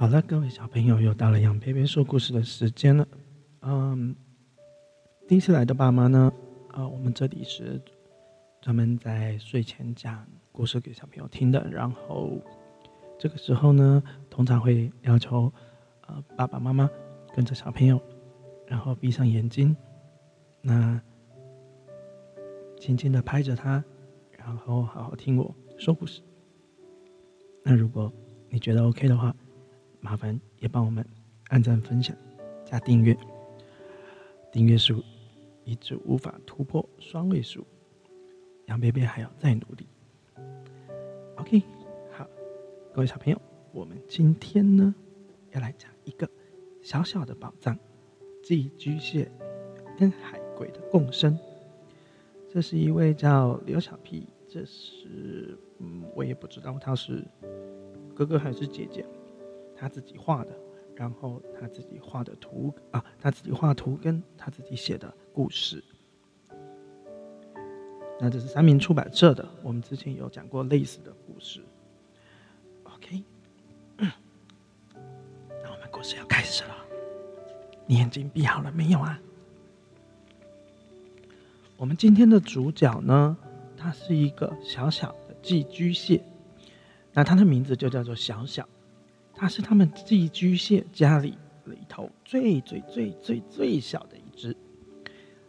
好了，各位小朋友，又到了杨贝贝说故事的时间了。嗯，第一次来的爸妈呢，啊，我们这里是专门在睡前讲故事给小朋友听的。然后这个时候呢，通常会要求呃爸爸妈妈跟着小朋友，然后闭上眼睛，那轻轻的拍着他，然后好好听我说故事。那如果你觉得 OK 的话，麻烦也帮我们按赞、分享、加订阅。订阅数一直无法突破双位数，杨贝贝还要再努力。OK，好，各位小朋友，我们今天呢要来讲一个小小的宝藏——寄居蟹跟海龟的共生。这是一位叫刘小皮，这是嗯，我也不知道他是哥哥还是姐姐。他自己画的，然后他自己画的图啊，他自己画图跟他自己写的故事。那这是三明出版社的，我们之前有讲过类似的故事。OK，那我们故事要开始了，你眼睛闭好了没有啊？我们今天的主角呢，它是一个小小的寄居蟹，那它的名字就叫做小小。它是它们寄居蟹家里里头最最最最最小的一只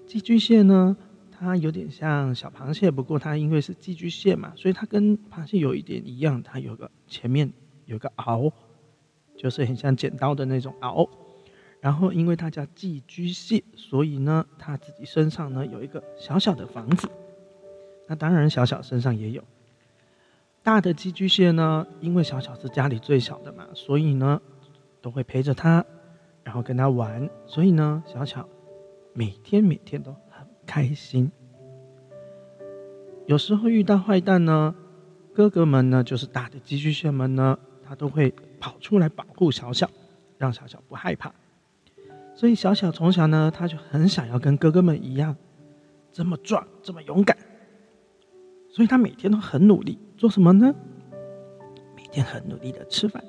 寄居蟹呢。它有点像小螃蟹，不过它因为是寄居蟹嘛，所以它跟螃蟹有一点一样，它有个前面有个螯，就是很像剪刀的那种螯。然后因为它叫寄居蟹，所以呢，它自己身上呢有一个小小的房子。那当然，小小身上也有。大的寄居蟹呢，因为小小是家里最小的嘛，所以呢都会陪着它，然后跟它玩，所以呢小小每天每天都很开心。有时候遇到坏蛋呢，哥哥们呢就是大的寄居蟹们呢，他都会跑出来保护小小，让小小不害怕。所以小小从小呢，他就很想要跟哥哥们一样，这么壮，这么勇敢。所以他每天都很努力，做什么呢？每天很努力的吃饭，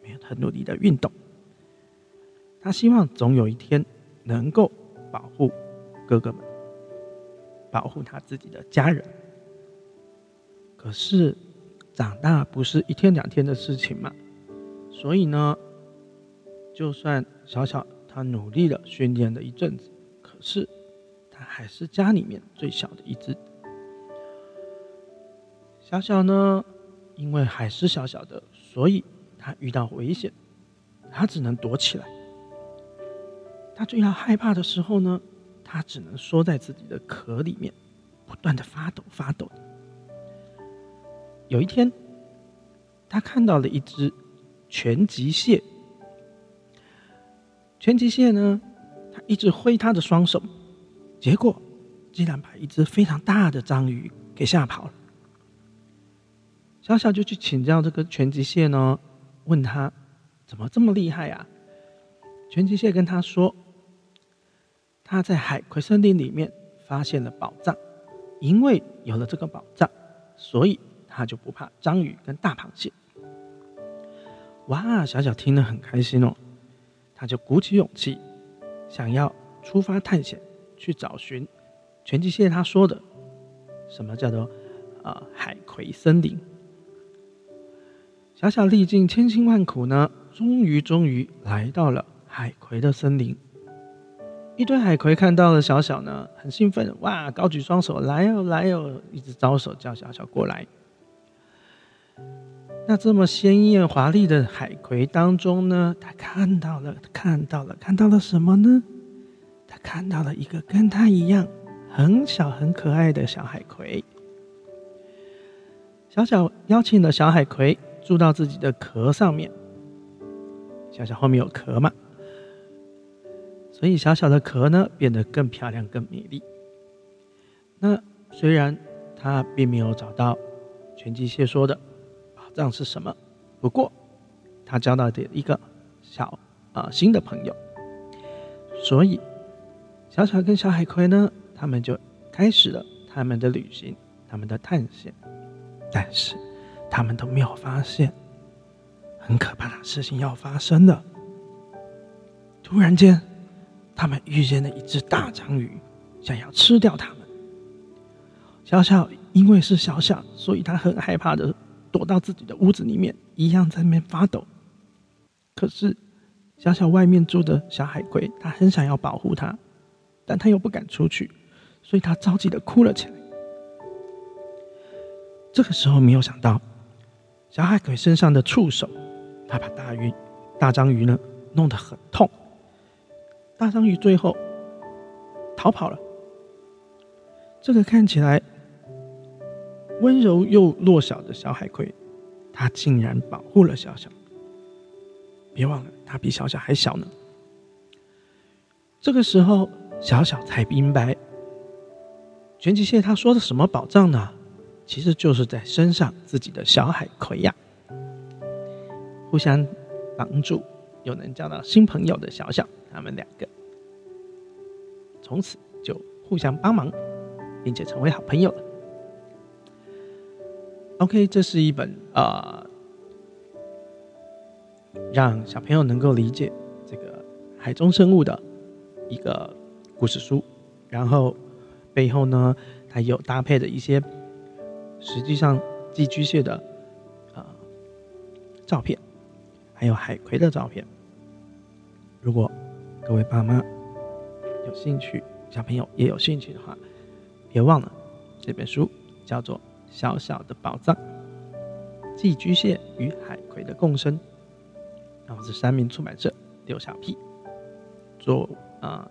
没有很努力的运动。他希望总有一天能够保护哥哥们，保护他自己的家人。可是长大不是一天两天的事情嘛，所以呢，就算小小他努力了训练了一阵子，可是他还是家里面最小的一只。小小呢，因为还是小小的，所以他遇到危险，他只能躲起来。他最要害怕的时候呢，他只能缩在自己的壳里面，不断的发抖发抖。有一天，他看到了一只拳击蟹。拳击蟹呢，他一直挥他的双手，结果竟然把一只非常大的章鱼给吓跑了。小小就去请教这个拳击蟹呢，问他怎么这么厉害啊？拳击蟹跟他说，他在海葵森林里面发现了宝藏，因为有了这个宝藏，所以他就不怕章鱼跟大螃蟹。哇，小小听了很开心哦，他就鼓起勇气，想要出发探险，去找寻拳击蟹他说的什么叫做呃海葵森林。小小历尽千辛万苦呢，终于终于来到了海葵的森林。一堆海葵看到了小小呢，很兴奋，哇，高举双手，来哦来哦，一直招手叫小小过来。那这么鲜艳华丽的海葵当中呢，他看到了，看到了，看到了什么呢？他看到了一个跟他一样很小很可爱的小海葵。小小邀请了小海葵。住到自己的壳上面，小小后面有壳嘛，所以小小的壳呢变得更漂亮、更美丽。那虽然他并没有找到拳击蟹说的宝藏是什么，不过他交到的一个小啊新的朋友，所以小小跟小海葵呢，他们就开始了他们的旅行、他们的探险，但是。他们都没有发现，很可怕的事情要发生了。突然间，他们遇见了一只大章鱼，想要吃掉他们。小小因为是小小，所以他很害怕的躲到自己的屋子里面，一样在那边发抖。可是，小小外面住的小海龟，他很想要保护他，但他又不敢出去，所以他着急的哭了起来。这个时候，没有想到，小海葵身上的触手，他把大鱼、大章鱼呢弄得很痛。大章鱼最后逃跑了。这个看起来温柔又弱小的小海葵，它竟然保护了小小。别忘了，它比小小还小呢。这个时候，小小才明白，全极蟹他说的什么宝藏呢？其实就是在身上自己的小海葵呀，互相帮助，又能交到新朋友的小小，他们两个从此就互相帮忙，并且成为好朋友了。OK，这是一本啊，让小朋友能够理解这个海中生物的一个故事书，然后背后呢，它有搭配的一些。实际上，寄居蟹的啊照片，还有海葵的照片。如果各位爸妈有兴趣，小朋友也有兴趣的话，别忘了这本书叫做《小小的宝藏：寄居蟹与海葵的共生》，然后是三明出版社刘小 P 做啊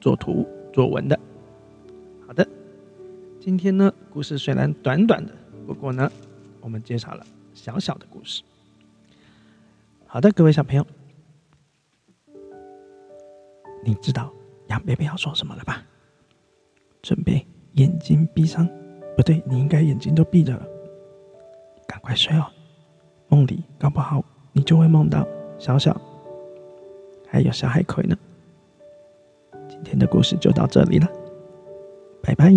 做图作文的。好的。今天呢，故事虽然短短的，不过呢，我们介绍了小小的故事。好的，各位小朋友，你知道杨贝贝要说什么了吧？准备眼睛闭上，不对，你应该眼睛都闭着了，赶快睡哦。梦里搞不好你就会梦到小小，还有小海葵呢。今天的故事就到这里了，拜拜。